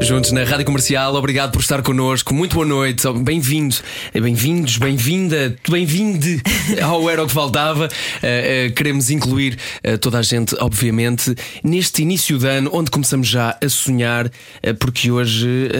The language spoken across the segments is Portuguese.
Juntos na Rádio Comercial, obrigado por estar connosco. Muito boa noite, bem-vindos, bem-vindos, bem-vinda, bem-vinde ao Era o que Faltava. Uh, uh, queremos incluir uh, toda a gente, obviamente, neste início de ano, onde começamos já a sonhar, porque hoje,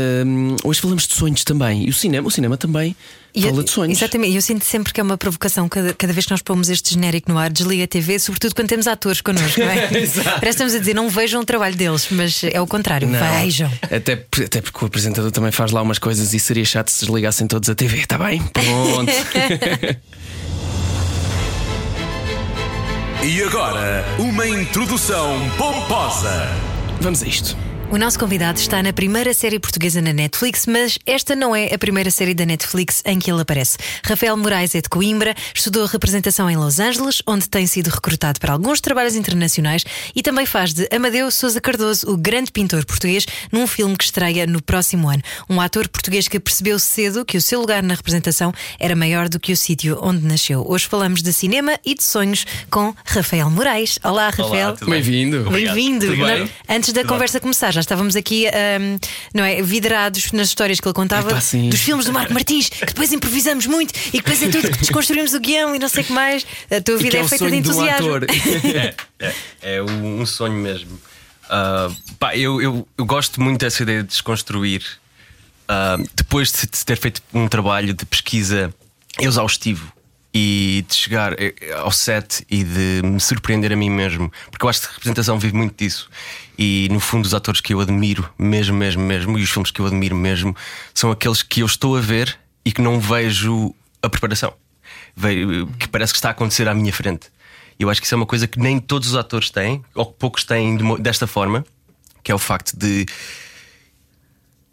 hoje falamos de sonhos também. E o cinema, o cinema também Fala de sonhos. Exatamente, eu sinto sempre que é uma provocação cada, cada vez que nós pomos este genérico no ar, desliga a TV, sobretudo quando temos atores connosco, não é? Parece que estamos a dizer, não vejam o trabalho deles, mas é o contrário, não. vejam. Até, até porque o apresentador também faz lá umas coisas e seria chato se desligassem todos a TV, está bem? Pronto. e agora, uma introdução pomposa. Vamos a isto. O nosso convidado está na primeira série portuguesa na Netflix, mas esta não é a primeira série da Netflix em que ele aparece. Rafael Moraes é de Coimbra, estudou representação em Los Angeles, onde tem sido recrutado para alguns trabalhos internacionais e também faz de Amadeu Sousa Cardoso, o grande pintor português, num filme que estreia no próximo ano. Um ator português que percebeu cedo que o seu lugar na representação era maior do que o sítio onde nasceu. Hoje falamos de cinema e de sonhos com Rafael Moraes. Olá, Rafael. Bem-vindo. Bem-vindo. Antes da tudo conversa bem? começar, já estávamos aqui um, não é, vidrados nas histórias que ele contava dos filmes do Marco Martins, que depois improvisamos muito e depois é tudo que desconstruímos o guião e não sei o que mais. A tua vida é, é feita de entusiasmo. é, é, é, um sonho mesmo. Uh, pá, eu, eu, eu, gosto muito dessa ideia de desconstruir. Uh, depois de ter feito um trabalho de pesquisa exaustivo e de chegar eh, ao set e de me surpreender a mim mesmo, porque eu acho que a representação vive muito disso. E no fundo, os atores que eu admiro, mesmo, mesmo, mesmo, e os filmes que eu admiro mesmo, são aqueles que eu estou a ver e que não vejo a preparação, que parece que está a acontecer à minha frente. Eu acho que isso é uma coisa que nem todos os atores têm, ou que poucos têm desta forma, que é o facto de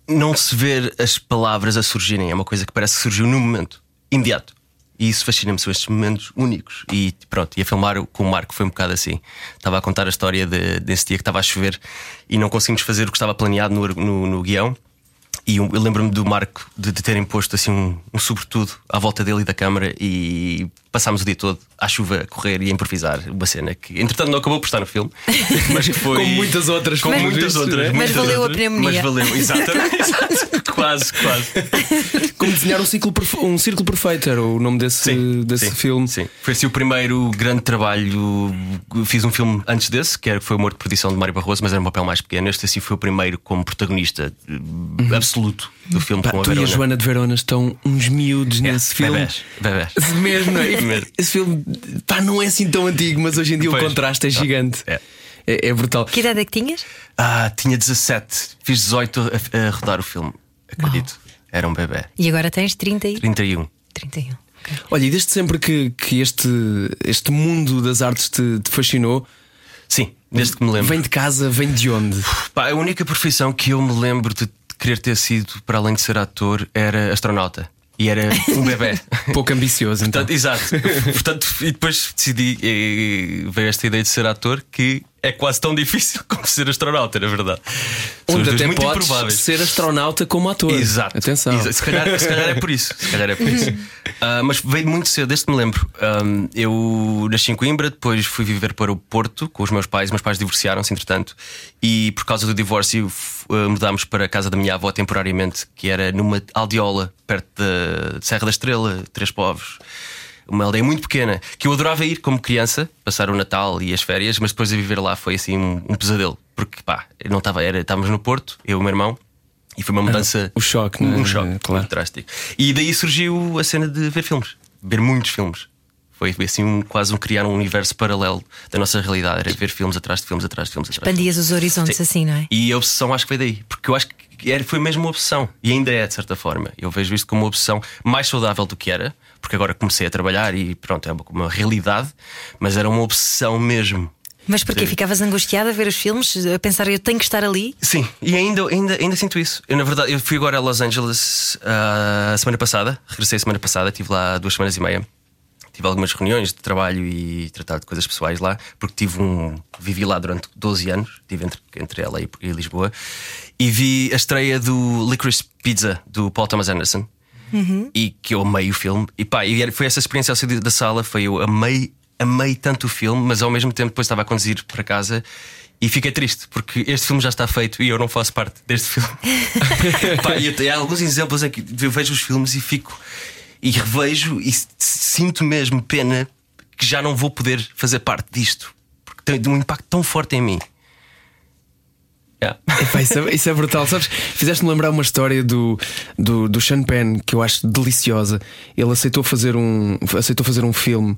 não se ver as palavras a surgirem. É uma coisa que parece que surgiu no momento imediato. E isso fascina-me, são estes momentos únicos. E pronto, ia filmar com o Marco, foi um bocado assim. Estava a contar a história de, desse dia que estava a chover e não conseguimos fazer o que estava planeado no, no, no guião. E eu lembro-me do Marco de, de terem posto assim um, um sobretudo à volta dele e da câmara e passámos o dia todo à chuva a correr e a improvisar uma cena que, entretanto, não acabou por estar no filme, mas que foi. como muitas outras, como muitas outras. Mas muitas valeu outras, a pneumonia. Mas valeu, exatamente. quase, quase. Como desenhar um ciclo, um círculo perfeito era o nome desse, sim, desse sim, filme. Sim, foi assim o primeiro grande trabalho. Fiz um filme antes desse, que foi o Morto de Perdição de Mário Barroso, mas era um papel mais pequeno. Este assim foi o primeiro como protagonista uhum. absoluto do filme. Pá, com a tu Verona. e a Joana de Verona estão uns miúdos é, nesse filme. Bebés, bebés. Mesmo, não é? Esse filme pá, não é assim tão antigo, mas hoje em dia pois. o contraste é gigante. É. É, é, brutal. Que idade é que tinhas? Ah, tinha 17. Fiz 18 a, a rodar o filme, acredito. Era um bebê. E agora tens 30 e... 31. 31. Okay. Olha, e desde sempre que, que este, este mundo das artes te, te fascinou? Sim, desde que me lembro. Vem de casa, vem de onde? Pá, a única profissão que eu me lembro de querer ter sido, para além de ser ator, era astronauta. E era um bebê. Pouco ambicioso, então. Portanto, exato. Portanto, e depois decidi, e veio esta ideia de ser ator que é quase tão difícil como ser astronauta, na verdade. Onde até muito podes improváveis. ser astronauta como ator. Exato. Atenção. Exato. Se, calhar, se, calhar, é por isso. Se calhar é por isso. Uh, mas veio muito cedo, desde que me lembro. Um, eu nasci em Coimbra, depois fui viver para o Porto com os meus pais. Meus pais divorciaram-se, entretanto, e por causa do divórcio mudámos para a casa da minha avó temporariamente, que era numa aldeola perto da Serra da Estrela, Três Povos uma aldeia muito pequena que eu adorava ir como criança, passar o Natal e as férias, mas depois a viver lá foi assim um, um pesadelo, porque pá, não estava, era, estávamos no Porto, eu e o meu irmão. E foi uma ah, mudança. O choque, um, é? um choque claro. drástico. E daí surgiu a cena de ver filmes, ver muitos filmes. Foi assim um, quase um criar um universo paralelo da nossa realidade. Era ver filmes atrás de filmes, atrás de filmes. Atrás Expandias os horizontes Sim. assim, não é? E a obsessão acho que foi daí. Porque eu acho que era, foi mesmo uma obsessão. E ainda é, de certa forma. Eu vejo isto como uma obsessão mais saudável do que era. Porque agora comecei a trabalhar e pronto, é uma, uma realidade. Mas era uma obsessão mesmo. Mas porquê? Ficavas angustiada a ver os filmes, a pensar eu tenho que estar ali? Sim, e ainda, ainda, ainda sinto isso. Eu, na verdade, eu fui agora a Los Angeles uh, a semana passada, regressei a semana passada, estive lá duas semanas e meia. Tive algumas reuniões de trabalho e tratar de coisas pessoais lá, porque tive um. Vivi lá durante 12 anos, estive entre, entre ela e, e Lisboa, e vi a estreia do Licorice Pizza do Paul Thomas Anderson. E que eu amei o filme, e pá, e foi essa experiência ao sair da sala. Foi eu amei, amei tanto o filme, mas ao mesmo tempo depois estava a conduzir para casa e fiquei triste porque este filme já está feito e eu não faço parte deste filme. Pá, e tenho alguns exemplos em que eu vejo os filmes e fico e revejo e sinto mesmo pena que já não vou poder fazer parte disto porque tem um impacto tão forte em mim. Yeah. Epá, isso, é, isso é brutal. Sabes, fizeste-me lembrar uma história do, do, do Sean Penn que eu acho deliciosa. Ele aceitou fazer um, aceitou fazer um filme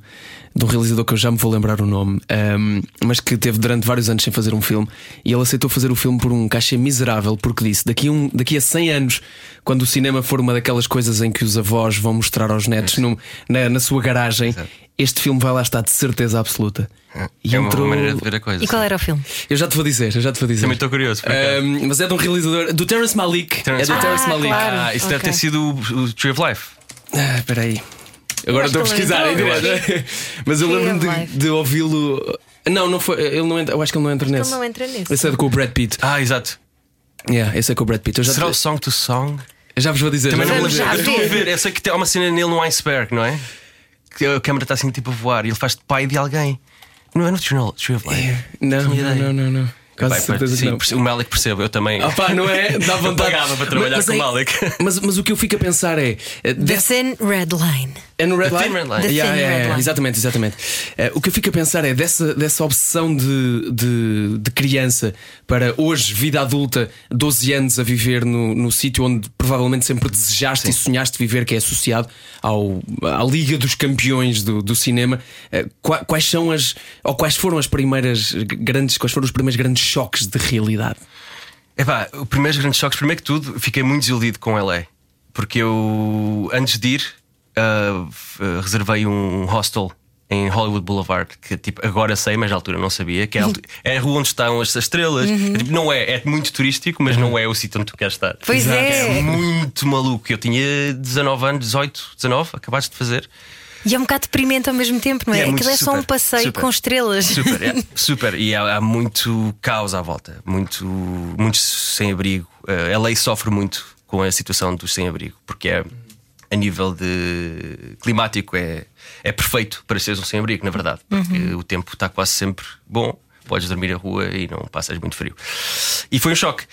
de um realizador que eu já me vou lembrar o nome, ahm, mas que teve durante vários anos sem fazer um filme. E ele aceitou fazer o filme por um cachê miserável, porque disse: daqui, a um, daqui a 100 anos, quando o cinema for uma daquelas coisas em que os avós vão mostrar aos netos num- na, na sua garagem, este filme vai lá estar de certeza absoluta. E é uma entrou- maneira de ver a coisa. E qual era o filme? Eu já te vou dizer, eu já te vou dizer. Também estou curioso. Um, mas é de um realizador do Terrence Malik. Terrence é do Terrence Ah, Malik. claro. Ah, isso deve Ok. ter sido o, o Tree of Life. Ah, espera aí. Agora estou a ele pesquisar em direto. Mas eu lembro-me de, de ouvi-lo. Não, não foi. Ele não entra, eu acho que ele não entra nesse. não entra nesse. Esse é com o Brad Pitt. Ah, exato. Yeah, esse é com o Brad Pitt. Eu já, Será o te- Song to Song? eu já vos vou dizer. Também já não vou dizer. já lembro. Eu estou a ver. Eu sei que tem- há uma cena nele num iceberg, não é? Que a câmera está assim tipo a voar e ele faz de pai de alguém. Não é no Tree of Life. Não, não, não, não, não. Quase Vai, certeza sim, que não. O Malik percebe, eu também. Ah, pá, não é? Dá vontade. Eu pagava para trabalhar Mas- com o mas é- Malik. Mas, mas o que eu fico a pensar é. eh, Thin Red Line. É no Red Line? Red Line. Yeah, yeah, yeah. Exatamente, exatamente. Eh, o que eu fico a pensar é dessa, dessa obsessão de, de, de criança para hoje, vida adulta, 12 anos a viver no, no sítio onde provavelmente sempre desejaste e sonhaste viver, que é associado ao, à Liga dos Campeões do, do cinema. Qua- quais são as. ou quais foram as primeiras grandes. quais foram os primeiros grandes choques de realidade? Epá, o primeiro grande choque, primeiro que tudo, fiquei muito desiludido com LA. Porque eu, antes de ir, ah, reservei um hostel em Hollywood Boulevard, que tipo, agora sei, mas na altura não sabia, que é a, é a rua onde estão as estrelas. É, tipo, não é, é muito turístico, mas não é o sítio onde tu queres estar. Pois Exato. é. É muito maluco. Eu tinha 19 anos, 18, 19, acabaste de fazer. E é um bocado deprimente ao mesmo tempo, não é? É muito Aquilo é só um passeio super. com estrelas. Super, é, super. E há, há muito caos à volta, muito, muitos sem-abrigo. Uh, a lei sofre muito com a situação dos sem-abrigo, porque é a nível de climático é, é perfeito para seres um sem-abrigo, na verdade, porque o tempo está quase sempre bom, podes dormir na rua e não passas muito frio. E foi um choque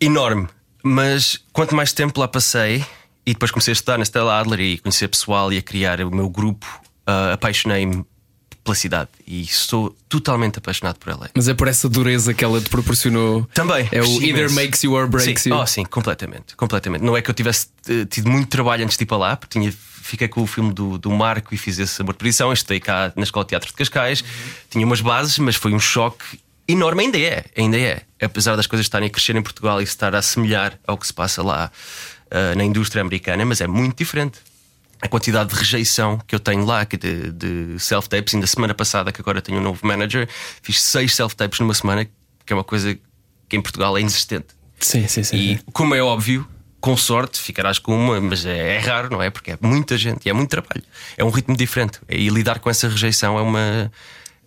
enorme, mas quanto mais tempo lá passei e depois comecei a estudar na Stella Adler e conhecer pessoal e a criar o meu grupo, ah, apaixonei-me pela cidade e estou totalmente apaixonado por ela. Mas é por essa dureza que ela te proporcionou. Também. É o imenso. either makes you or breaks sim. you. Oh, sim, completamente, completamente. Não é que eu tivesse eh, tido muito trabalho antes de ir para lá, porque tinha, fiquei com o filme do, do Marco e fiz esse amor de posição. Estudei cá na Escola de Teatro de Cascais, tinha umas bases, mas foi um choque enorme. Ainda é, ainda é. Apesar das coisas estarem a crescer em Portugal e estar a assemelhar ao que se passa lá ah, na indústria americana, mas é muito diferente. A quantidade de rejeição que eu tenho lá de, de self-tapes, ainda semana passada, que agora tenho um novo manager, fiz seis self-tapes numa semana, que é uma coisa que em Portugal é inexistente. Sim, sim, sim. E como é óbvio, com sorte ficarás com uma, mas é, é raro, não é? Porque é muita gente e é muito trabalho. É um ritmo diferente. E lidar com essa rejeição é uma,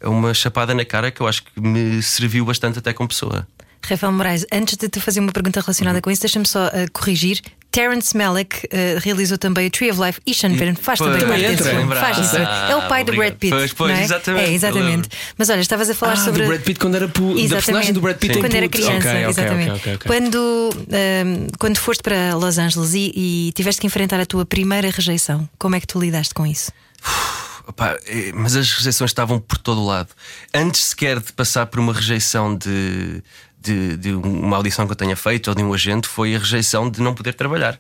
é uma chapada na cara que eu acho que me serviu bastante até como pessoa. Rafael Moraes, antes de te fazer uma pergunta relacionada Uhum. com isso, deixa-me só uh, corrigir. Terence Malick uh, realizou também o Tree of Life e Sean Penn faz também parte desse filme. Faz isso. Ah, É o pai do. Brad Pitt. Pois, pois, não é? exatamente, É, exatamente. Mas olha, estavas a falar Ah, sobre. do Brad Pitt quando era pu... da personagem do Brad Pitt Quando era criança, Ok, ok, exatamente. ok, ok, ok. Quando, um, quando foste para Los Angeles e, e tiveste que enfrentar a tua primeira rejeição, como é que tu lidaste com isso? Opa, eh, mas as rejeições estavam por todo o lado. Antes sequer de passar por uma rejeição de, de, de uma audição que eu tenha feito ou de um agente, foi a rejeição de não poder trabalhar.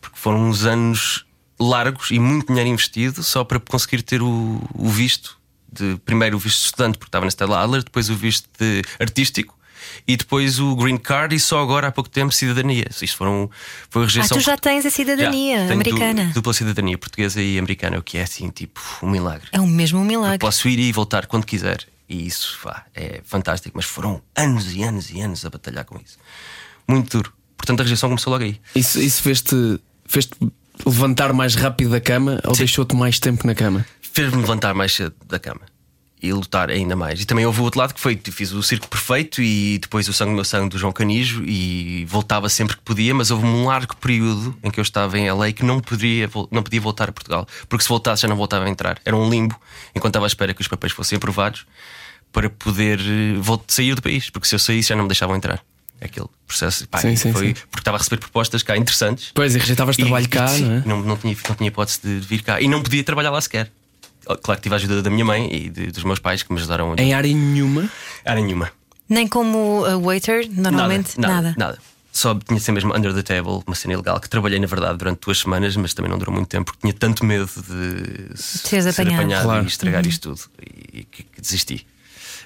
Porque foram uns anos largos e muito dinheiro investido só para conseguir ter o, o visto. De, primeiro o visto de estudante, porque estava na Stella Adler, depois o visto de artístico. E depois o green card, e só agora há pouco tempo cidadania. Isto foram, foi a Ah, rejeição tu já tens a cidadania Já, americana. du- dupla cidadania portuguesa e americana, o que é assim, tipo, um milagre. É o mesmo um milagre. Posso ir e voltar quando quiser. E isso pá, é fantástico. Mas foram anos e anos e anos a batalhar com isso. Muito duro. Portanto, a rejeição começou logo aí. Isso, isso fez-te fez levantar mais rápido da cama ou deixou-te mais tempo na cama? fez-me levantar mais cedo da cama e lutar ainda mais. E também houve o outro lado que foi: fiz o circo perfeito e depois o sangue do meu sangue do João Canijo e voltava sempre que podia, mas houve um largo período em que eu estava em LA que não podia, não podia voltar a Portugal, porque se voltasse já não voltava a entrar. Era um limbo enquanto estava à espera que os papéis fossem aprovados para poder eh, sair do país, porque se eu saísse já não me deixavam entrar. Aquele processo pá, Sim, sim, foi sim. porque estava a receber propostas cá interessantes. Pois, e rejeitavas trabalho E- cá, sim, não é? Não, não tinha, não tinha hipótese de vir cá e não podia trabalhar lá sequer. Claro que tive a ajuda da minha mãe e de- dos meus pais que me ajudaram a Em área nenhuma. Era nenhuma. Nem como a waiter, normalmente? nada, Nada. nada. Só tinha sempre mesmo under the table, uma cena ilegal que trabalhei na verdade durante duas semanas, mas também não durou muito tempo porque tinha tanto medo de seres ser apanhado. apanhado Claro. e estragar isto tudo e que, que desisti.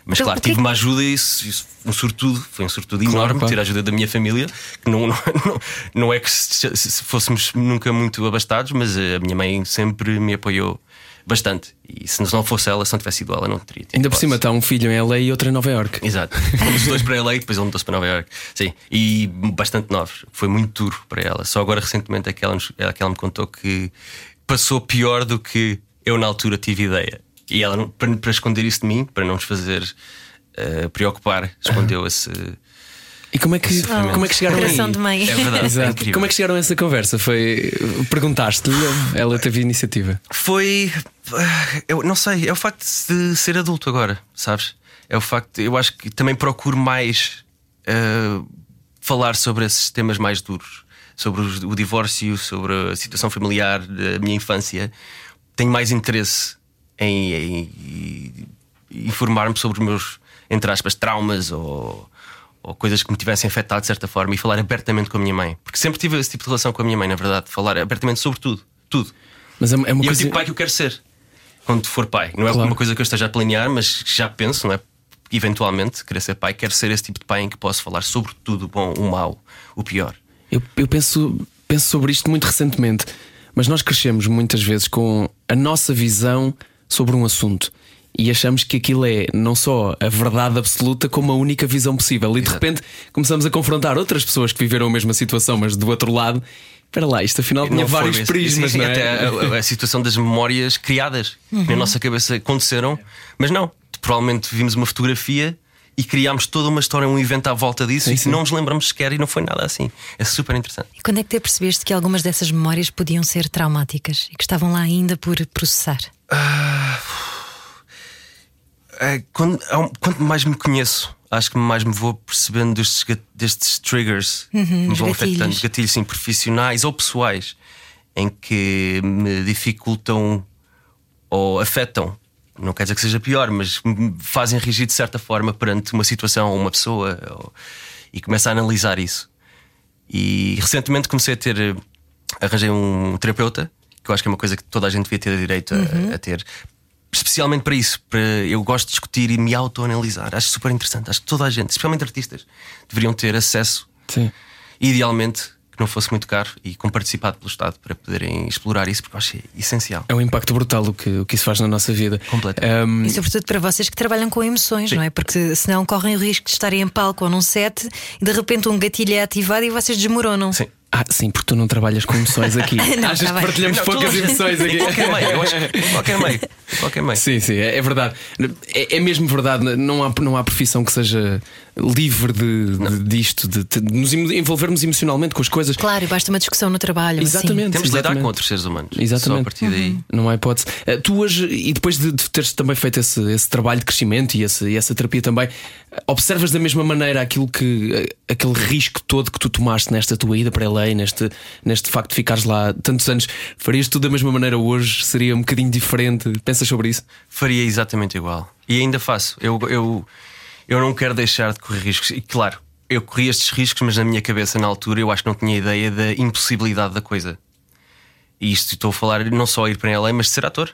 Mas Então, claro, é tive uma ajuda e isso, isso um sortudo, foi um sortudo Claro, enorme claro. ter a ajuda da minha família, que não, não, não, não é que se, se fôssemos nunca muito abastados, mas a minha mãe sempre me apoiou bastante. E se não fosse ela, se não tivesse sido ela, não teria. tido Ainda por cima está um filho em LA e outro em Nova York. Exato. Fomos os dois para LA e depois ele mudou-se para Nova York. Sim. E bastante novos. Foi muito duro para ela. Só agora recentemente é que ela, nos- é que ela me contou que passou pior do que eu na altura tive ideia. E ela, para, para esconder isso de mim, para não nos fazer eh, preocupar, escondeu esse. E como é que, como é que chegaram aí? De mãe. É verdade. É Exato. incrível. Como é que chegaram a essa conversa? Foi. Perguntaste-lhe, ela teve iniciativa. Foi. ah, Eu não sei, é o facto de ser adulto agora, sabes? É o facto, eu acho que também procuro mais ah, falar sobre esses temas mais duros, sobre os- o divórcio, sobre a situação familiar da minha infância. Tenho mais interesse em, em- em informar-me sobre os meus, entre aspas, traumas ou, ou coisas que me tivessem afetado de certa forma e falar abertamente com a minha mãe. Porque sempre tive esse tipo de relação com a minha mãe, na verdade, falar abertamente sobre tudo. Tudo. Mas é, uma E é o coisa. tipo de pai que eu quero ser quando for pai. Não é Claro. uma coisa que eu esteja a planear, mas já penso, não é? Eventualmente, querer ser pai, quero ser esse tipo de pai em que posso falar sobre tudo o bom, o mau, o pior. Eu, eu penso, penso sobre isto muito recentemente, mas nós crescemos muitas vezes com a nossa visão sobre um assunto e achamos que aquilo é não só a verdade absoluta, como a única visão possível. E de repente começamos a confrontar outras pessoas que viveram a mesma situação, mas do outro lado. Espera lá, isto afinal tinha vários prismas, sim, não é? Até a, a- a situação das memórias criadas que na nossa cabeça aconteceram, mas não. Provavelmente vimos uma fotografia e criámos toda uma história, um evento à volta disso Sim, e sim. não nos lembramos sequer e não foi nada assim. É super interessante. E quando é que te percebeste que algumas dessas memórias podiam ser traumáticas e que estavam lá ainda por processar? É, quando- quanto mais me conheço, acho que mais me vou percebendo destes, destes triggers que me os vão gatilhos. afetando, gatilhos sim, profissionais ou pessoais, em que me dificultam ou afetam. Não quer dizer que seja pior, mas me fazem reagir de certa forma perante uma situação ou uma pessoa ou- e começo a analisar isso. E recentemente comecei a ter. eh, Arranjei um terapeuta, que eu acho que é uma coisa que toda a gente devia ter direito a- a, ter. Especialmente para isso, para, eu gosto de discutir e me autoanalisar. Acho super interessante. Acho que toda a gente, especialmente artistas, deveriam ter acesso, Sim. idealmente, que não fosse muito caro e com participado pelo Estado para poderem explorar isso, porque eu acho essencial. É um impacto brutal o que, o que isso faz na nossa vida. Completamente. Um, E sobretudo para vocês que trabalham com emoções, não é? Porque senão correm o risco de estarem em palco ou num set e de repente um gatilho é ativado e vocês desmoronam. Sim. Ah, sim, porque tu não trabalhas com emoções aqui. Não, Achas tá que partilhamos Não, poucas emoções aqui? Qualquer meio, eu acho qualquer meio. Qualquer meio. Sim, sim, é, é verdade. É, é mesmo verdade. Não há, não há profissão que seja livre de, de- disto, de, de nos envolvermos emocionalmente com as coisas. Claro, e basta uma discussão no trabalho. assim. Exatamente. Temos de lidar com outros seres humanos. Exatamente. Só a partir daí. Não há hipótese. Eh, Tu hoje, e depois de, de teres também feito esse, esse trabalho de crescimento e, esse- e essa terapia também, observas da mesma maneira aquilo que eh, aquele risco todo que tu tomaste nesta tua ida para LA, neste, neste facto de ficares lá tantos anos, farias tudo da mesma maneira hoje? Seria um bocadinho diferente? Pensas sobre isso? Faria exatamente igual. E ainda faço. Eu, eu, eu não quero deixar de correr riscos. E claro, eu corri estes riscos, mas na minha cabeça, na altura, eu acho que não tinha ideia da impossibilidade da coisa. E isto estou a falar não só ir para LA, mas de ser ator.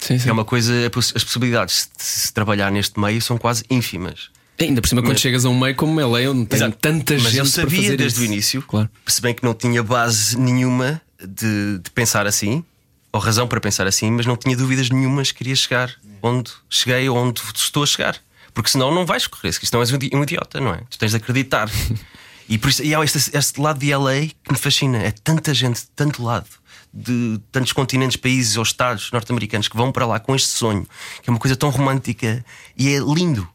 Sim, sim. É uma coisa, as possibilidades de se trabalhar neste meio são quase ínfimas. Ainda por cima, quando Mas- chegas a um meio como LA, onde tem Exato. tanta gente eu para sabia fazer desde isso. o início, Claro. se bem que não tinha base nenhuma de, de pensar assim, ou razão para pensar assim, mas não tinha dúvidas nenhumas que queria chegar onde cheguei ou onde estou a chegar. Porque senão não vais correr, se não és um idi- um idiota, não é? Tu tens de acreditar. e, por isso, e há este, este lado de LA que me fascina. É tanta gente de tanto lado, de tantos continentes, países ou estados norte-americanos que vão para lá com este sonho, que é uma coisa tão romântica e é lindo.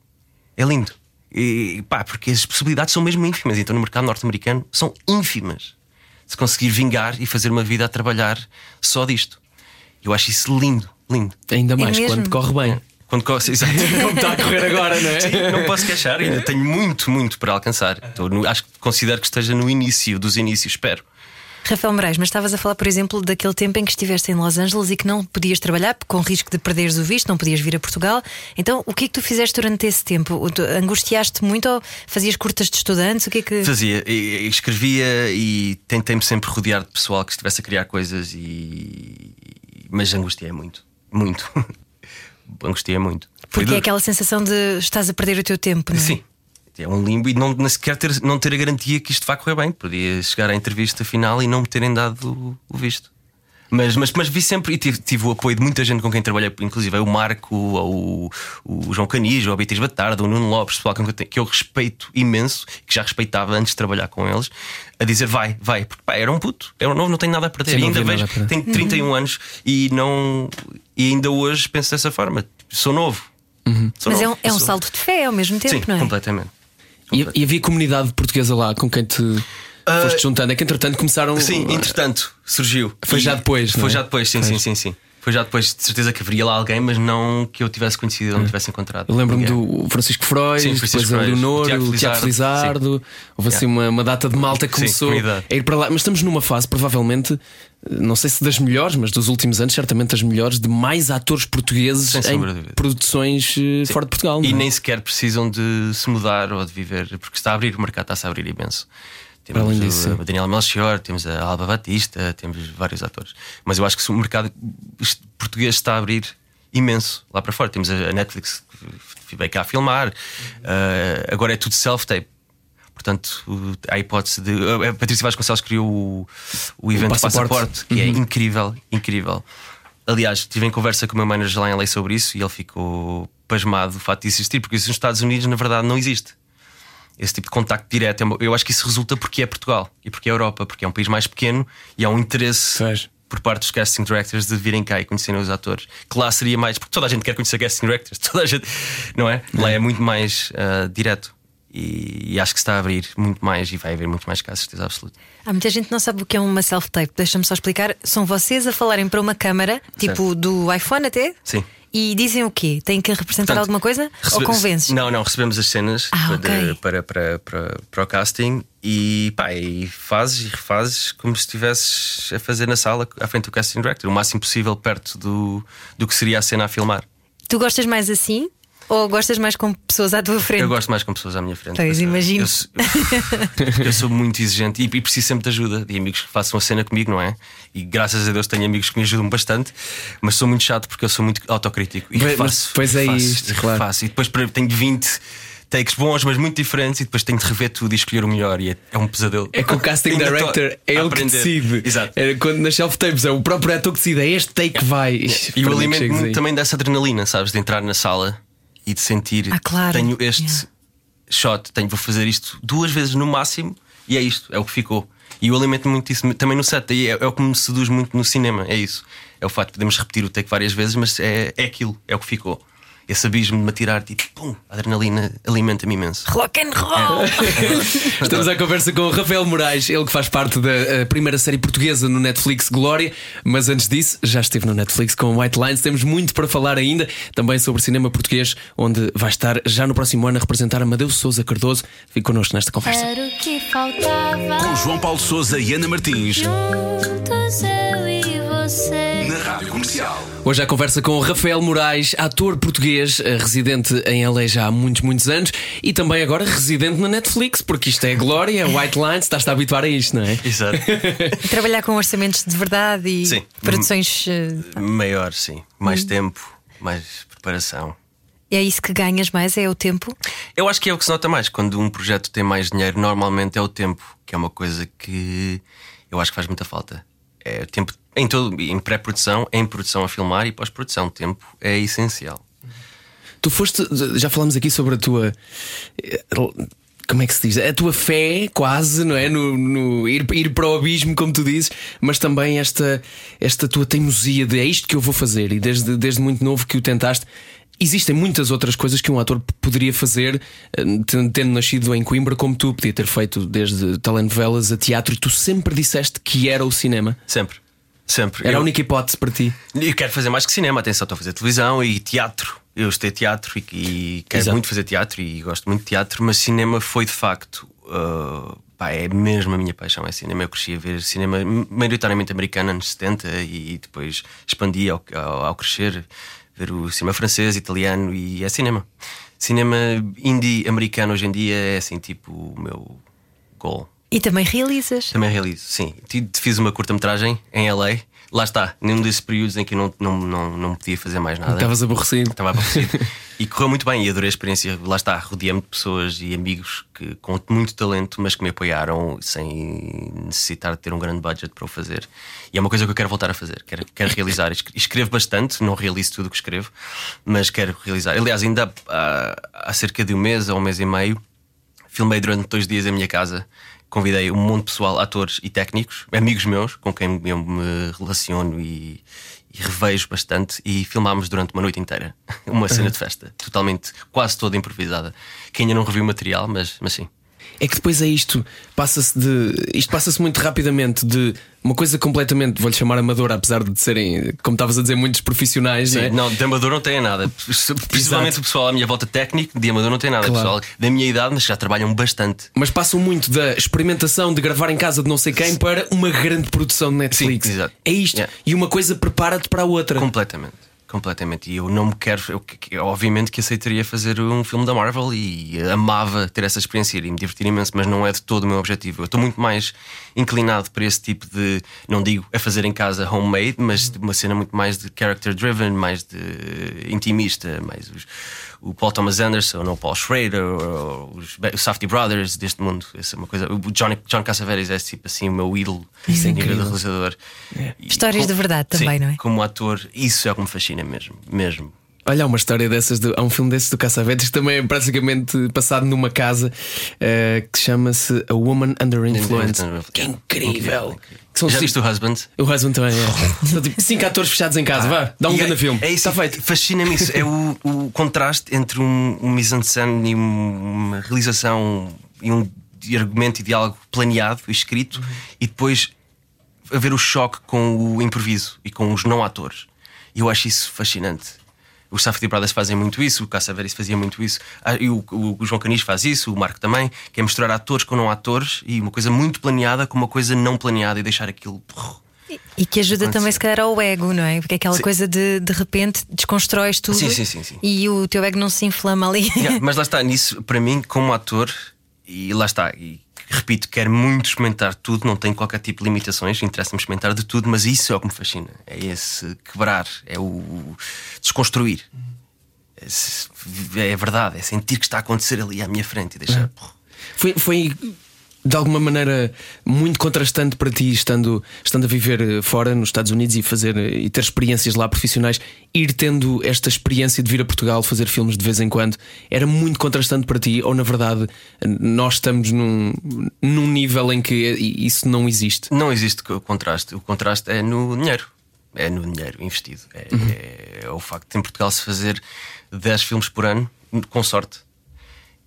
É lindo. E, pá, porque as possibilidades são mesmo ínfimas. Então, no mercado norte-americano, são ínfimas. Se conseguir vingar e fazer uma vida a trabalhar só disto. Eu acho isso lindo, lindo. Ainda mais mesmo? quando corre bem. Quando exato. Como está a correr agora, não é? Sim, não posso queixar, ainda tenho muito, muito para alcançar. Estou no- acho que considero que esteja no início dos inícios, espero. Rafael Moraes, mas estavas a falar, por exemplo, daquele tempo em que estiveste em Los Angeles e que não podias trabalhar com risco de perderes o visto, não podias vir a Portugal. Então, o que é que tu fizeste durante esse tempo? Angustiaste muito ou fazias curtas de estudantes? O que é que. Fazia, e escrevia e tentei-me sempre rodear de pessoal que estivesse a criar coisas e. Mas angustiei muito. Muito. angustiei muito. Foi Porque é aquela sensação de estás a perder o teu tempo, não é? Sim. É um limbo e não, sequer ter, não ter a garantia que isto vai correr bem. Podia chegar à entrevista final e não me terem dado o visto. Mas, mas, mas vi sempre e tive, tive o apoio de muita gente com quem trabalhei, inclusive o Marco, o, o João Canijo, o Beatriz Batarda, o Nuno Lopes, pessoal quem eu tenho- que eu respeito imenso, que já respeitava antes de trabalhar com eles, a dizer vai, vai, porque pá, era um puto, era um novo, não tenho nada a perder. Sim, ainda vejo, tenho 31 anos e não e ainda hoje penso dessa forma. Sou novo. Sou Mas é um, novo, é um sou- salto de fé ao mesmo tempo, Sim, não é? completamente. E, e havia comunidade portuguesa lá com quem te foste juntando. É que entretanto começaram. Sim, entretanto, surgiu. Foi E- já depois, Foi é? já depois, sim, sim, sim, sim. Foi já depois, de certeza que haveria lá alguém, mas não que eu tivesse conhecido ou não tivesse encontrado. Eu lembro-me do Francisco Freud, Sim, depois Francisco a Freud, Leonor, o Tiago Felizardo. Houve assim uma, uma data de malta que Sim, começou comunidade. a ir para lá. Mas estamos numa fase, provavelmente, não sei se das melhores, mas dos últimos anos, certamente das melhores, de mais atores portugueses Sem em produções eh, fora de Portugal. E é? nem sequer precisam de se mudar ou de viver, porque está a abrir, o mercado está-se a abrir imenso. Para além Temos disso, o, o Daniel Melchior, temos a Alba Batista, temos vários atores. Mas eu acho que o mercado português está a abrir imenso lá para fora. Temos a a Netflix que veio cá a filmar, eh, agora é tudo self-tape. Portanto, o- há a hipótese de. A Patrícia Vasconcelos criou o, o evento Passaporte. Passaporte, que é incrível, incrível. Aliás, estive em conversa com o meu manager lá em LA sobre isso e ele ficou pasmado do facto de existir, porque isso nos Estados Unidos, na verdade, não existe. Esse tipo de contacto direto, é eu acho que isso resulta porque é Portugal e porque é Europa, porque é um país mais pequeno e há um interesse por parte dos casting directors de virem cá e conhecerem os atores. Que lá seria mais, porque toda a gente quer conhecer casting directors, toda a gente, não é? Lá é muito mais ah, direto. E, e acho que se está a abrir muito mais e vai haver muito mais cá, certeza absoluta. Há muita gente que não sabe o que é uma self-tape. Deixa-me só explicar. São vocês a falarem para uma câmara, tipo do iPhone até? Sim. E dizem o quê? Têm que representar Portanto, alguma coisa? recebe- Ou convences? Não, não, recebemos as cenas Ah, de- ok. para, para, para, para o casting e, pá, e fazes e refazes como se estivesses a fazer na sala à frente do casting director, o máximo possível perto do, do que seria a cena a filmar. Tu gostas mais assim? Ou gostas mais com pessoas à tua frente? Eu gosto mais com pessoas à minha frente. Pois, imagino. Eu, sou- eu- eu sou muito exigente e, e preciso sempre de ajuda de amigos que façam a cena comigo, não é? E graças a Deus tenho amigos que me ajudam bastante, mas sou muito chato porque eu sou muito autocrítico. E Mas- refaço, pois é refaço, isto, claro. refaço. E depois tenho 20 takes bons, mas muito diferentes, e depois tenho de rever tudo e escolher o melhor. E é, é um pesadelo. É que o casting director é ele que decide. Exato. É, quando nas self-tapes é o próprio ator que decide, é este take que vai. E eu que alimento muito também dessa adrenalina, sabes? De entrar na sala e de sentir Ah, claro. tenho este Yeah. shot, tenho, vou fazer isto duas vezes no máximo e é isto, é o que ficou. E eu alimento muito isso também no set, é, é o que me seduz muito no cinema, é isso. É o facto de podemos repetir o take várias vezes, mas é, é aquilo, é o que ficou. Esse abismo de me atirar, tipo, pum, a adrenalina alimenta-me imenso. Rock and roll! Estamos à conversa com o Rafael Moraes, ele que faz parte da eh, primeira série portuguesa no Netflix Glória, mas antes disso já esteve no Netflix com White Lines. Temos muito para falar ainda, também sobre cinema português, onde vai estar já no próximo ano a representar Amadeu Souza Cardoso. Fique connosco nesta conversa. Era o que faltava. Com João Paulo Souza e Ana Martins. Juntos eu e você. Na Rádio Comercial. Hoje a conversa com o Rafael Moraes, ator português, eh, residente em LA já há muitos, muitos anos e também agora residente na Netflix, porque isto é Glória, White Lines, estás-te a habituar a isto, não é? Exato. Trabalhar com orçamentos de verdade e Sim. produções. Maior, sim. Hum. Mais tempo, mais preparação. É isso que ganhas mais? É o tempo? Eu acho que é o que se nota mais. Quando um projeto tem mais dinheiro, normalmente é o tempo, que é uma coisa que eu acho que faz muita falta. É o tempo em todo, em pré-produção, em produção a filmar e pós-produção. Tempo é essencial. Tu foste, já falamos aqui sobre a tua. como é que se diz? A tua fé, quase, não é? No, no ir, ir para o abismo, como tu dizes, mas também esta, esta tua teimosia de é isto que eu vou fazer, e desde, desde muito novo que o tentaste. Existem muitas outras coisas que um ator poderia fazer, eh, tendo tendo nascido em Coimbra, como tu, podia ter feito desde telenovelas a teatro, e tu sempre disseste que era o cinema. Sempre. Sempre. Era eu, a única hipótese para ti. eu quero fazer mais que cinema, atenção, estou a fazer televisão e teatro. Eu estudei teatro e, e quero Exato. muito fazer teatro e gosto muito de teatro, mas cinema foi de facto. uh, pá, é mesmo a minha paixão, é cinema. Eu cresci a ver cinema maioritariamente americano, anos 70, e depois expandi ao, ao, ao crescer, ver o cinema francês, italiano e é cinema. Cinema indie americano hoje em dia é assim, tipo, o meu goal. E também realizas. Também realizo, sim. Fiz uma curta-metragem em LA. Lá está, num desses períodos em que eu não, não, não, não podia fazer mais nada. Estavas aborrecido. Estava aborrecido. e correu muito bem e adorei a experiência. Lá está, rodeei-me de pessoas e amigos que, com muito talento, mas que me apoiaram sem necessitar de ter um grande budget para o fazer. E é uma coisa que eu quero voltar a fazer. Quero, quero realizar. Escre- Escrevo bastante, não realizo tudo o que escrevo, mas quero realizar. Aliás, ainda há, há cerca de um mês ou um mês e meio, filmei durante dois dias em minha casa. Convidei um monte de pessoal, atores e técnicos, amigos meus, com quem eu me relaciono e, e revejo bastante, e filmámos durante uma noite inteira. Uma cena de festa, totalmente, quase toda improvisada. Que ainda não reviu o material, mas, mas sim. É que depois é isto, passa-se de. Isto passa-se muito rapidamente de uma coisa completamente, vou-lhe chamar amadora, apesar de serem, como estavas a dizer, muitos profissionais, não é? Sim, não, de amador não tem nada. Principalmente o pessoal à minha volta técnico, de amador não tem nada. Claro. Pessoal da minha idade, mas já trabalham bastante. Mas passam muito da experimentação de gravar em casa de não sei quem para uma grande produção de Netflix. Sim, exato. É isto. Yeah. E uma coisa prepara-te para a outra. Completamente. Completamente. E eu não me quero. Eu, que- obviamente que aceitaria fazer um filme da Marvel e amava ter essa experiência e me divertir imenso, mas não é de todo o meu objetivo. Eu estou muito mais inclinado para esse tipo de. Não digo a fazer em casa homemade, mas uma cena muito mais de character driven, mais de intimista, mais os, o Paul Thomas Anderson, ou o Paul Schrader, ou os, os Safdie Brothers deste mundo. Essa é uma coisa. O John, John Cassavetes é tipo assim o meu ídolo Isso é em nível de incrível. realizador. E Histórias de verdade também, Sim, não é? Como ator, isso é o que me fascina mesmo. mesmo. Olha, há uma história dessas, de- há um filme desses do Cassavetes que também é praticamente passado numa casa eh, que chama-se A Woman Under Influence. Que é incrível. Que são Já viste o Husband? O Husband também é. São tipo cinco atores fechados em casa, vá, dá um E grande é, filme. É isso, Está feito. Fascina-me isso. É o, o contraste entre um, um mise-en-scène e um- uma realização e um argumento e diálogo planeado e escrito Uhum. e depois haver o choque com o improviso e com os não atores. E eu acho isso fascinante. Os Safdie Brothers fazem muito isso, o Cassavetes fazia muito isso, Ah, e o, o- João Canis faz isso, o Marco também, que é misturar atores com não atores e uma coisa muito planeada com uma coisa não planeada e deixar aquilo. E que ajuda Acontecer. também, se calhar, ao ego, não é? Porque é aquela Sim. coisa de de repente desconstróis tudo sim, sim. e o teu ego não se inflama ali. Yeah, mas lá está, nisso, para mim, como ator, e lá está, e repito, quero muito experimentar tudo, não tenho qualquer tipo de limitações, interessa-me experimentar de tudo, mas isso é o que me fascina. É esse quebrar, é o desconstruir. É, é verdade, é sentir que está a acontecer ali à minha frente e deixar. Foi, foi de alguma maneira muito contrastante para ti, estando, estando a viver eh, fora nos Estados Unidos e fazer eh, e ter experiências lá profissionais, ir tendo esta experiência de vir a Portugal fazer filmes de vez em quando, era muito contrastante para ti, ou na verdade eh, nós estamos num, num nível em que isso não existe? Não existe co- contraste. O contraste é no dinheiro. É no dinheiro investido. É, é- é o facto de em Portugal se fazer 10 filmes por ano, com sorte.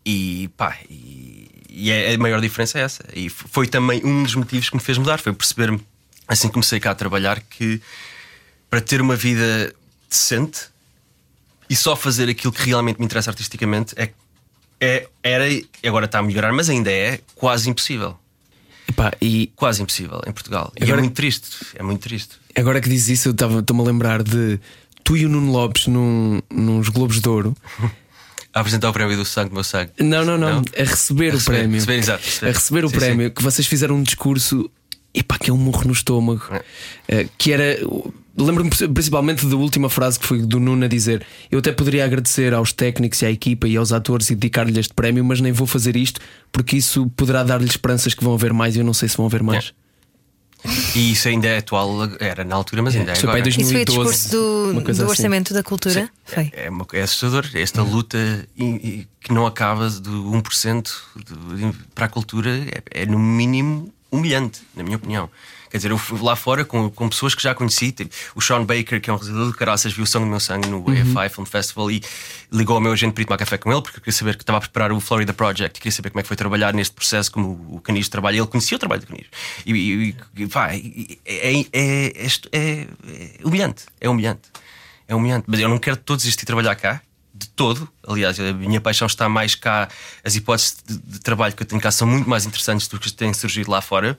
E pá, e, e é- a maior diferença é essa. E foi também um dos motivos que me fez mudar. Foi perceber-me, assim que comecei cá a trabalhar, que para ter uma vida decente e só fazer aquilo que realmente me interessa artisticamente é, é era e agora está a melhorar, mas ainda é quase impossível. Epá, e Quase impossível em Portugal. E Agora- é muito triste. É muito triste. agora que dizes isso, eu estava- estou-me a lembrar de tu e o Nuno Lopes num, nos Globos de Ouro. A apresentar o prémio do sangue, do meu sangue. Não, não, não. Não? A receber A o receber, prémio. receber, exato, receber. A receber o Sim, prémio. Que vocês fizeram um discurso. Epá, que é um morro no estômago. É. Eh, que era. Lembro-me principalmente da última frase que foi do Nuno a dizer: Eu até poderia agradecer aos técnicos e à equipa e aos atores e dedicar-lhes este prémio, mas nem vou fazer isto porque isso poderá dar-lhes esperanças que vão haver mais e eu não sei se vão haver mais. E isso ainda é atual, era na altura, mas ainda é foi agora. para Isso foi o 2012, discurso do, do assim. orçamento da cultura? Foi. É, uma- é assustador. Esta luta e- e que não acaba do 1% de- de- para a cultura é, é, no mínimo humilhante, na minha opinião. Quer dizer, eu fui lá fora com, com pessoas que já conheci, tipo, o Sean Baker, que é um realizador de caraças, viu o Sangue do Meu Sangue no AFI Film Festival e ligou ao meu agente para ir tomar café com ele, porque queria saber que estava a preparar o Florida Project, queria saber como é que foi trabalhar neste processo, como o Canis trabalha. Ele conhecia o trabalho do Canis. E, e, e, pá, e- é, é, é, é- é humilhante. É humilhante. É humilhante. Mas eu não quero de todo desistir de trabalhar cá. De todo. Aliás, a minha paixão está mais cá. As hipóteses de, de trabalho que eu tenho cá são muito mais interessantes do que têm surgido lá fora.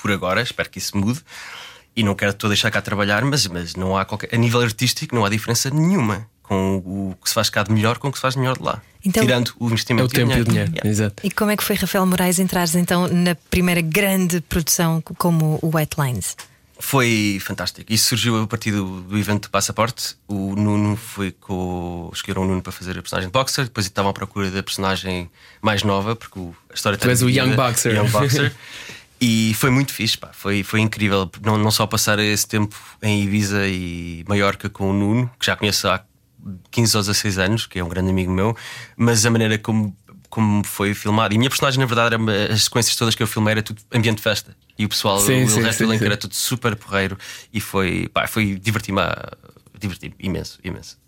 Por agora, espero que isso mude. E não quero de todo deixar cá trabalhar, mas, mas não há qualquer. A nível artístico, não há diferença nenhuma com o que se faz cá de melhor com o que se faz de melhor de lá. Então- Tirando o É investimento o tempo e o dinheiro. Yeah. Exato. E como é que foi, Rafael Moraes, entrares então na primeira grande produção como o White Lines? Foi fantástico. Isso surgiu a partir do, do evento do passaporte. O Nuno foi com. Escolheram o Nuno para fazer a personagem de boxer. Depois estavam à procura da personagem mais nova, porque o- a história Tu és o Young Boxer. Young boxer. e foi muito fixe, pá. Foi, foi incrível. Não, não só passar esse tempo em Ibiza e Maiorca com o Nuno, que já conheço há 15 ou 16 anos, que é um grande amigo meu, mas a maneira como, como foi filmado. E a minha personagem, na verdade, era, as sequências todas que eu filmei era tudo ambiente de festa. E o pessoal, Sim, o, sim, o resto sim, do elenco era tudo super porreiro e foi, pá, foi diverti-me a- diverti imenso, imenso.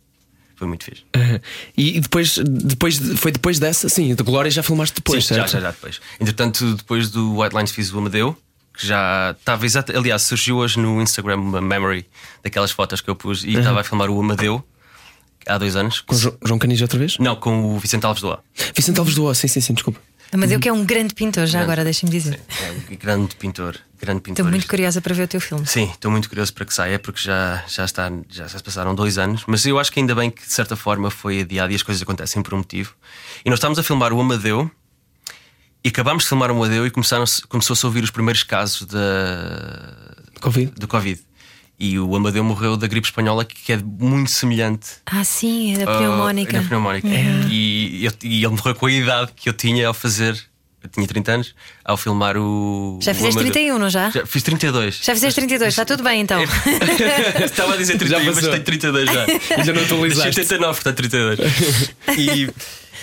Foi muito fixe. Aham. E depois, depois, de- foi depois dessa, sim, de Glória já filmaste depois, Sim, já, certo? já, já depois. Entretanto, depois do White Lines fiz o Amadeu, que já estava exato. Aliás, surgiu hoje no Instagram uma memory daquelas fotos que eu pus e estava a filmar o Amadeu há dois anos. Com Jo- João Canis outra vez? Não, com o Vicente Alves do A. Vicente Alves do O, sim, sim, sim, desculpa. Amadeu, que é um grande pintor, já Grande. agora deixa-me dizer. É um grande pintor. Grande pintor. Estou muito curiosa para ver o teu filme. Sim, estou muito curioso para que saia, porque já, já, está, já se passaram dois anos, mas eu acho que ainda bem que de certa forma foi adiado e as coisas acontecem por um motivo. E nós estávamos a filmar o Amadeu e acabámos de filmar o Amadeu e começaram começou-se a ouvir os primeiros casos da, Covid? do Covid. E o Amadeu morreu da gripe espanhola, que é muito semelhante Ah, sim, é da pneumónica. da pneumónica. E, eu- e ele morreu com a idade que eu tinha ao fazer. Eu tinha 30 anos ao filmar o. Já o fizeste Amadeu. 31, não já? Já fiz 32. Já fizeste 32, está tudo bem então. Estava a dizer 31, mas tenho 32 já. Já não atualizaste. Nasci em 89, portanto 32. E,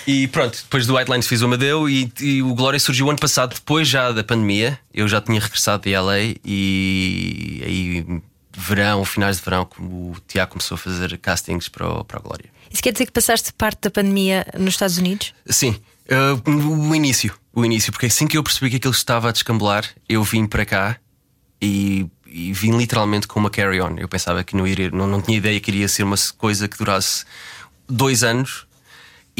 e pronto, depois do White Lines fiz o Amadeu e, e o Glória surgiu o ano passado, depois já da pandemia. Eu já tinha regressado de LA e aí, verão, finais de verão, o Tiago começou a fazer castings para o, para o Glória. Isso quer dizer que passaste parte da pandemia nos Estados Unidos? Sim, uh, o início, o início, porque assim que eu percebi que aquilo estava a descambelar, eu vim para cá e, e vim literalmente com uma carry-on. Eu pensava que não iria, não, não tinha ideia que iria ser uma coisa que durasse dois anos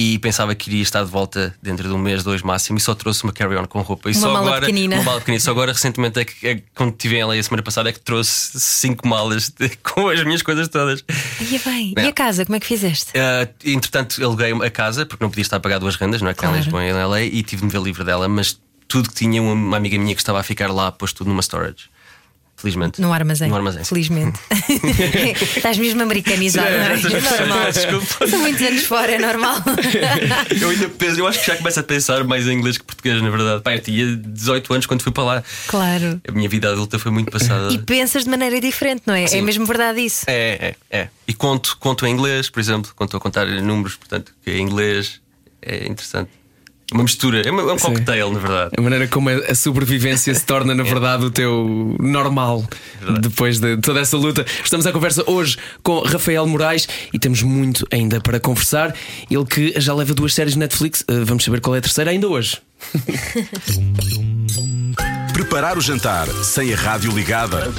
e pensava que iria estar de volta dentro de um mês, dois máximo, e só trouxe uma carry-on com roupa. E Uma só mala agora, pequenina. Uma mala pequenina. Só agora, recentemente, é que, é quando estive em LA a semana passada, é que trouxe cinco malas de- com as minhas coisas todas. E bem, Não. e a casa, como é que fizeste? Uh, entretanto, aluguei a casa porque não podia estar a pagar duas rendas, não é? Que Claro. em Lisboa e em LA e tive de me ver livre dela, mas tudo que tinha, uma, uma amiga minha que estava a ficar lá, pôs tudo numa storage. Felizmente. No armazém. No armazém. Felizmente. Estás mesmo americanizado, é? É normal. Desculpa. São muitos anos fora, é normal. Eu ainda penso, eu acho que já começo a pensar mais em inglês que português, na verdade. Pá, eu tinha 18 anos quando fui para lá. Claro. A minha vida adulta foi muito passada. E pensas de maneira diferente, não é? É Sim. mesmo verdade isso. É, é, é. E conto, conto em inglês, por exemplo, quando estou a contar números, portanto, que em inglês é interessante. Uma mistura, é, uma- é um Sim. cocktail, na verdade. A maneira como a sobrevivência se torna, na verdade, o teu normal depois de toda essa luta. Estamos à conversa hoje com Rafael Moraes e temos muito ainda para conversar. Ele que já leva duas séries de Netflix. Uh, Vamos saber qual é a terceira ainda hoje. Preparar o jantar sem a rádio ligada.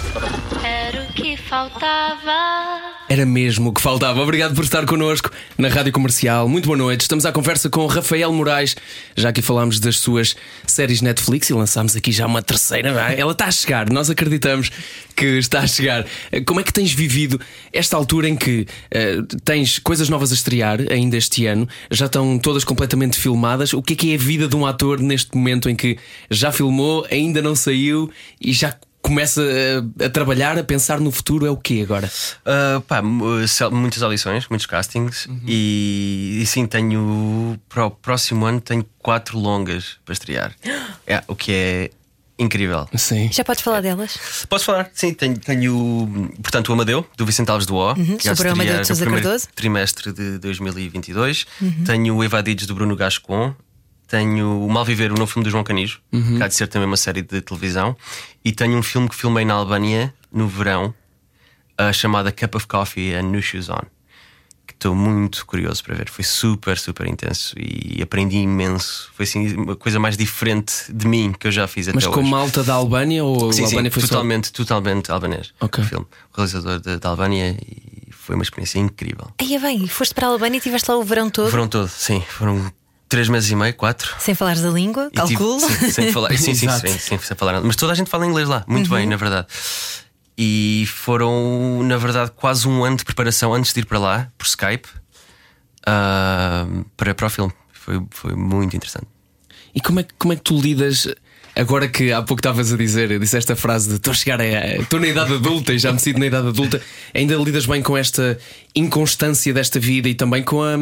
Era que faltava. Era mesmo o que faltava. Obrigado por estar connosco na Rádio Comercial. Muito boa noite. Estamos à conversa com Rafael Moraes. Já aqui falámos das suas séries Netflix e lançámos aqui já uma terceira. Ela está a chegar, nós acreditamos que está a chegar. Como é que tens vivido esta altura em que eh, tens coisas novas a estrear ainda este ano? Já estão todas completamente filmadas. O que é que é a vida de um ator neste momento em que já filmou, ainda não saiu e já começa a, a trabalhar, a pensar no futuro? É o quê agora? Uh, pá, muitas audições, muitos castings e, e sim, tenho para o próximo ano tenho quatro longas para estrear. É, o que é incrível. Sim. Já podes falar delas? Posso falar? Sim, tenho, tenho portanto, o Amadeu, do Vicente Alves do O, que há de sobre o Amadeu de Sousa Cardoso. trimestre de 2022. Tenho o Evadidos do Bruno Gascon. Tenho o Malviver, o novo filme do João Canijo, que há de ser também uma série de televisão. E tenho um filme que filmei na Albânia no verão, a chamada Cup of Coffee and New Shoes On. Que estou muito curioso para ver. Foi super, super intenso e aprendi imenso. Foi assim uma coisa mais diferente de mim que eu já fiz Mas até com hoje. malta da Albânia ou Sim, a sim, Albânia foi só- totalmente, totalmente albanês. Ok. O filme. O realizador da Albânia e foi uma experiência incrível. Aí é bem, foste para a Albânia e estiveste lá o verão todo, O verão todo, sim, foram três meses e meio, quatro. sem falares da língua, E tive- calculo. sim, sem falar, sim, sim, sim, sim, sem falar. Mas toda a gente fala inglês lá, muito bem, na verdade. E foram, na verdade, quase um ano de preparação antes de ir para lá, por Skype, ah, para, para o filme. Foi, foi muito interessante. E como é, que- como é que tu lidas? Agora que há pouco estavas a dizer, disseste a frase de estou a chegar a. estou na idade adulta e já me sinto na idade adulta, ainda lidas bem com esta inconstância desta vida e também com a.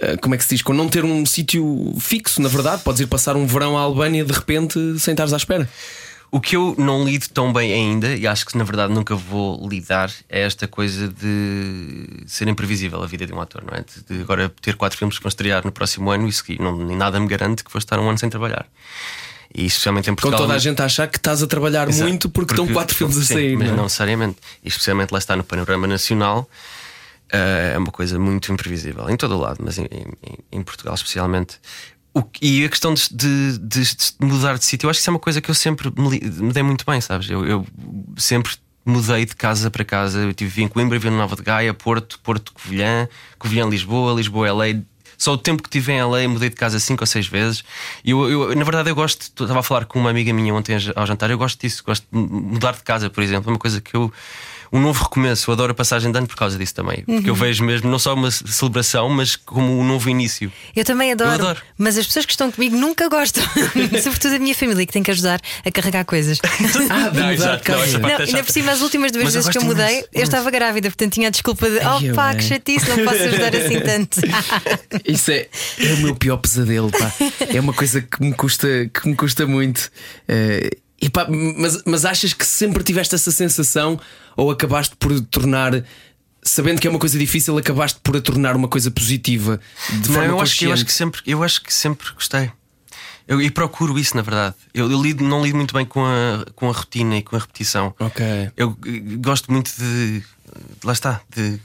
eh, Como é que se diz? Com não ter um sítio fixo, na verdade. Podes ir passar um verão à Albânia de repente sem estares à espera. O que eu não lido tão bem ainda, e acho que na verdade nunca vou lidar, é esta coisa de ser imprevisível a vida de um ator, não é? De, agora ter quatro filmes que vão estrear no próximo ano, isso que não, nem nada me garante que vou estar um ano sem trabalhar. E especialmente em Com Portugal. toda a gente a achar que estás a trabalhar Exato. muito porque, estão quatro filmes a sim, sair. Mas não é? não necessariamente. E especialmente lá está no panorama nacional, eh, é uma coisa muito imprevisível. Em todo o lado, mas em, em- em Portugal especialmente. O e a questão de, de- de- de mudar de sítio, eu acho que isso é uma coisa que eu sempre me, me dei muito bem, sabes? Eu, eu sempre mudei de casa para casa. Eu tive em Coimbra, vi no Nova de Gaia, Porto, Porto, Covilhã, Covilhã, Lisboa, Lisboa, LA. Só o tempo que tive em LA mudei de casa cinco ou seis vezes. E eu, eu, na verdade, eu gosto. Estava a falar com uma amiga minha ontem ao jantar. Eu gosto disso. Gosto de mudar de casa, por exemplo. É uma coisa que eu. Um novo recomeço. Eu adoro a passagem de ano por causa disso também. Porque eu vejo mesmo não só uma celebração, mas como um novo início. Eu também adoro, Eu adoro. mas as pessoas que estão comigo nunca gostam, sobretudo a minha família, que tem que ajudar a carregar coisas. Ah, mudar de casa. Não, ainda por cima, as últimas duas Mas eu vezes que eu mudei, imenso, eu estava grávida, portanto tinha a desculpa de oh pá, que chatice, não posso ajudar assim tanto. Isso é, é o meu pior pesadelo, pá. É uma coisa que me custa, que me custa muito. Eh, mas, mas achas que sempre tiveste essa sensação ou acabaste por tornar, sabendo que é uma coisa difícil, acabaste por a tornar uma coisa positiva de Não, forma eu acho, que, eu acho que sempre, eu acho que sempre gostei. Eu, e procuro isso, na verdade. Eu, eu lido, não lido muito bem com a, com a rotina e com a repetição. Ok. Eu eh, gosto muito de. Lá está, de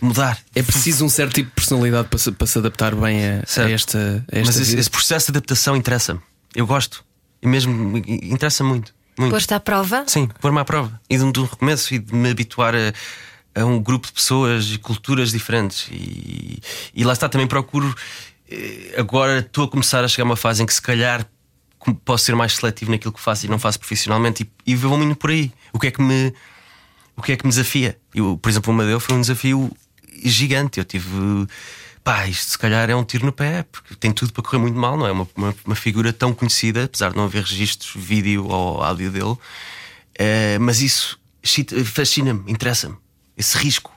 mudar. É preciso um certo tipo de personalidade para se, para se adaptar bem a, a esta, a esta Mas esse, esse processo de adaptação interessa-me. Eu gosto. E mesmo interessa muito. muito. Posto à prova, Sim, pôr-me à prova. E de um, de um recomeço e de me habituar a, a um grupo de pessoas e culturas diferentes. E, e lá está, também procuro. eh, Agora estou a começar a chegar a uma fase em que se calhar posso ser mais seletivo naquilo que faço e não faço profissionalmente e, e vou-me indo por aí. O que é que me. O que é que me desafia? Eu, por exemplo, o Madeu foi um desafio gigante. Eu tive. Pá, isto se calhar é um tiro no pé, porque tem tudo para correr muito mal, não é? Uma, uma, uma figura tão conhecida, apesar de não haver registros, vídeo ou áudio dele. Eh, mas isso fascina-me, interessa-me. Esse risco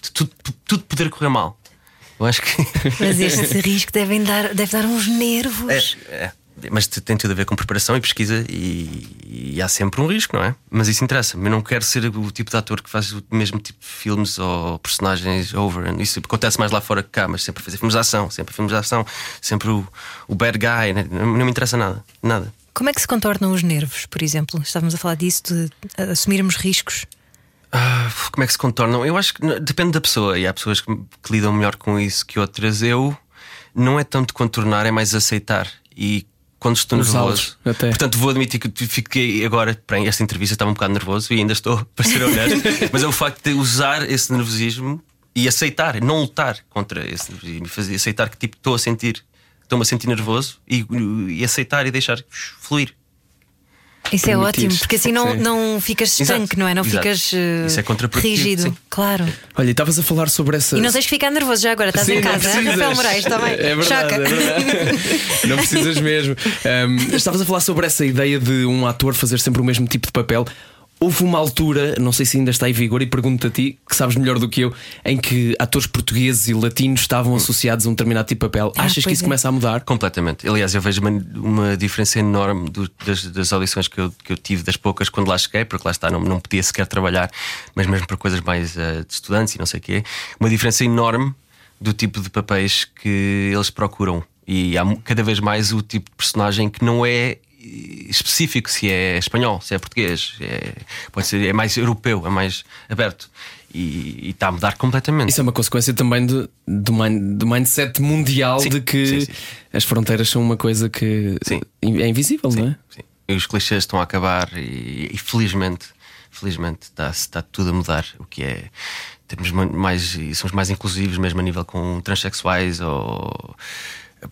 de tudo, tudo poder correr mal. Eu acho que. mas este risco devem dar, deve dar uns nervos. É, é. Mas te- tem tudo a ver com preparação e pesquisa e, e há sempre um risco, não é? Mas isso interessa-me. Eu não quero ser o tipo de ator que faz o mesmo tipo de filmes ou personagens over. Isso acontece mais lá fora que cá, mas sempre a fazer filmes de ação, sempre filmes de ação, sempre o, o bad guy. né? Não, não me interessa nada. Nada. Como é que se contornam os nervos, por exemplo? Estávamos a falar disso, de assumirmos riscos. Ah, como é que se contornam? Eu acho que depende da pessoa e há pessoas que, que lidam melhor com isso que outras. Eu não é tanto contornar, é mais aceitar. E quando estou Usá-los, nervoso, até. portanto, vou admitir que fiquei agora, para esta entrevista, estava um bocado nervoso e ainda estou, para ser honesto, mas é o facto de usar esse nervosismo e aceitar, não lutar contra esse nervosismo, e fazer, aceitar que tipo estou a sentir, estou-me a sentir nervoso e, e aceitar e deixar fluir. Isso é ótimo, porque assim não, Sim. não ficas Exato, estanque, não é? Não exato. ficas eh, Isso é rígido. sim. Claro. Olha, e estavas a falar sobre essa. E não tens que ficar nervoso já agora, estás Sim, em casa. hein? Rafael Moraes também. É verdade, Choca. é verdade. não precisas mesmo. Um, estavas a falar sobre essa ideia de um ator fazer sempre o mesmo tipo de papel. Houve uma altura, não sei se ainda está em vigor, e pergunto a ti, que sabes melhor do que eu, em que atores portugueses e latinos estavam associados a um determinado tipo de papel. Ah, Achas que isso é. começa a mudar? Completamente. Aliás, eu vejo uma, uma diferença enorme do- das, das audições que eu, que eu tive, das poucas quando lá cheguei, porque lá está, não, não podia sequer trabalhar, mas mesmo para coisas mais eh, de estudantes e não sei o quê. Uma diferença enorme do tipo de papéis que eles procuram. E há cada vez mais o tipo de personagem que não é específico se é espanhol, se é português, é, pode ser, é mais europeu, é mais aberto. E, e está a mudar completamente. Isso é uma consequência também de, do, mind- do mindset mundial Sim, de que sim, sim. as fronteiras são uma coisa que é invisível, não é? Sim. E os clichês estão a acabar e, e felizmente, felizmente está, está tudo a mudar. O que é temos ma- mais e somos mais inclusivos mesmo a nível com transexuais ou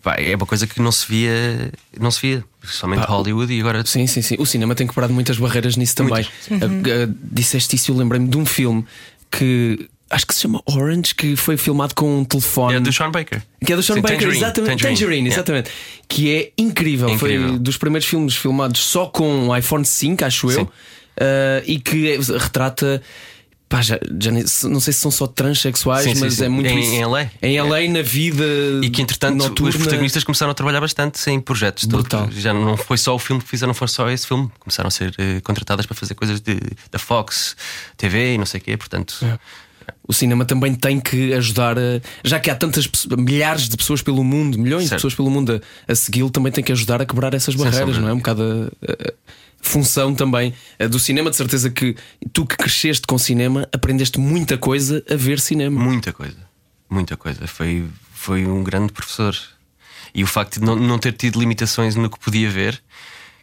Pá, é uma coisa que não se via, não se via, somente Pá, Hollywood e agora Sim, sim, sim. O cinema tem quebrado muitas barreiras nisso também. Ah, ah, disseste isso e eu lembrei-me de um filme que acho que se chama Orange, que foi filmado com um telefone. é do Sean Baker. Que é do Sean Sim, Baker, Tangerine, exatamente. Tangerine, Tangerine, yeah. exatamente. Que é incrível. É incrível. Foi dos primeiros filmes filmados só com o iPhone 5, acho eu. Sim. Ah, e que é- retrata. Pá, já, já nem- não sei se são só transexuais, Sim, sim, mas sim. é muito Em- isso. em LA. Em LA, na vida. E que entretanto noturna. os protagonistas começaram a trabalhar bastante em projetos de Brutal. Já não foi só o filme que fizeram, não foi só esse filme. Começaram a ser eh, contratadas para fazer coisas de, da Fox TV e não sei o quê. Portanto, É. O cinema também tem que ajudar a. Já que há tantas milhares de pessoas pelo mundo, milhões de Certo. pessoas pelo mundo a, a segui-lo, também tem que ajudar a quebrar essas barreiras, não é? de Um bocado a- a função também a do cinema. De certeza que tu que cresceste com cinema aprendeste muita coisa a ver cinema. Muita coisa, muita coisa. Foi, foi um grande professor. E o facto de não, não ter tido limitações no que podia ver,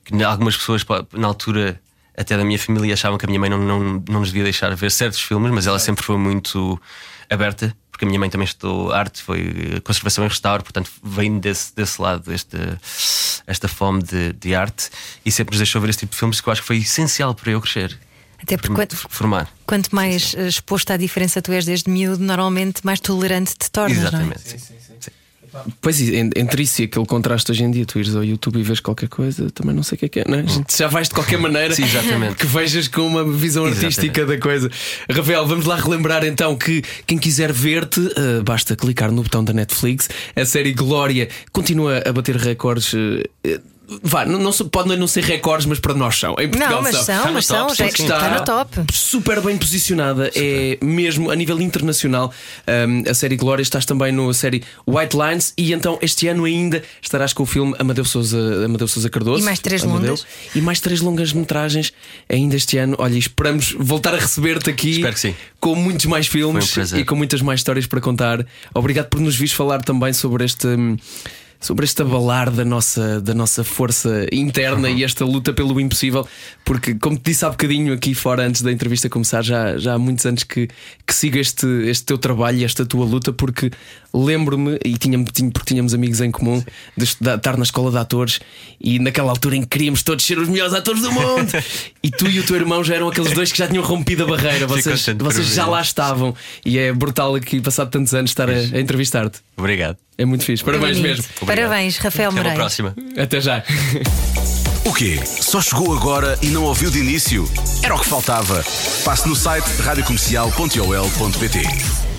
que algumas pessoas na altura, até da minha família, achavam que a minha mãe não, não, não nos devia deixar ver certos filmes, mas ela sempre foi muito aberta, porque a minha mãe também estudou arte, foi conservação e restauro, portanto vem desse, desse lado, esta, esta fome de, de arte, e sempre nos deixou ver este tipo de filmes que eu acho que foi essencial para eu crescer. Até porque quanto, formar. quanto mais eh, exposto à diferença tu és desde miúdo, normalmente mais tolerante te tornas, não é? Exatamente. sim. Sim. Pois en- entre isso e aquele contraste hoje em dia, tu ires ao YouTube e vês qualquer coisa, também não sei o que é que é, não é? Gente já vais de qualquer maneira Sim, exatamente. que vejas com uma visão artística da coisa. Rafael, vamos lá relembrar então que quem quiser ver-te, eh, basta clicar no botão da Netflix. A série Glória continua a bater recordes. eh, Vá, não, não se- pode não ser recordes, mas para nós são. Em Portugal Não, mas são. são, Está no mas são, já sim, sim. está no top. Super bem posicionada, é mesmo a nível internacional. Um, a série Glória estás também na série White Lines e então este ano ainda estarás com o filme Amadeu Souza, Amadeu Souza Cardoso. E mais três Amadeu. longas. E mais três longas metragens ainda este ano. Olha, esperamos voltar a receber-te aqui Espero que sim. com muitos mais filmes um e com muitas mais histórias para contar. Obrigado por nos vires falar também sobre este. Sobre este abalar da nossa, da nossa força interna e esta luta pelo impossível, porque, como te disse há bocadinho aqui fora, antes da entrevista começar, já, já há muitos anos que, que sigo este, este teu trabalho e esta tua luta, porque lembro-me, e tínhamos, porque tínhamos amigos em comum, de estudar, estar na escola de atores e naquela altura em que queríamos todos ser os melhores atores do mundo, e tu e o teu irmão já eram aqueles dois que já tinham rompido a barreira, vocês, vocês já lá estavam, e é brutal aqui, passado tantos anos, estar a, a entrevistar-te. Obrigado. É muito fixe, parabéns Bonito. mesmo. Obrigado. Parabéns, Rafael Até Moreira. próxima. Até já. O quê? Só chegou agora e não ouviu de início? Era o que faltava. Passe no site radiocomercial.ol.pt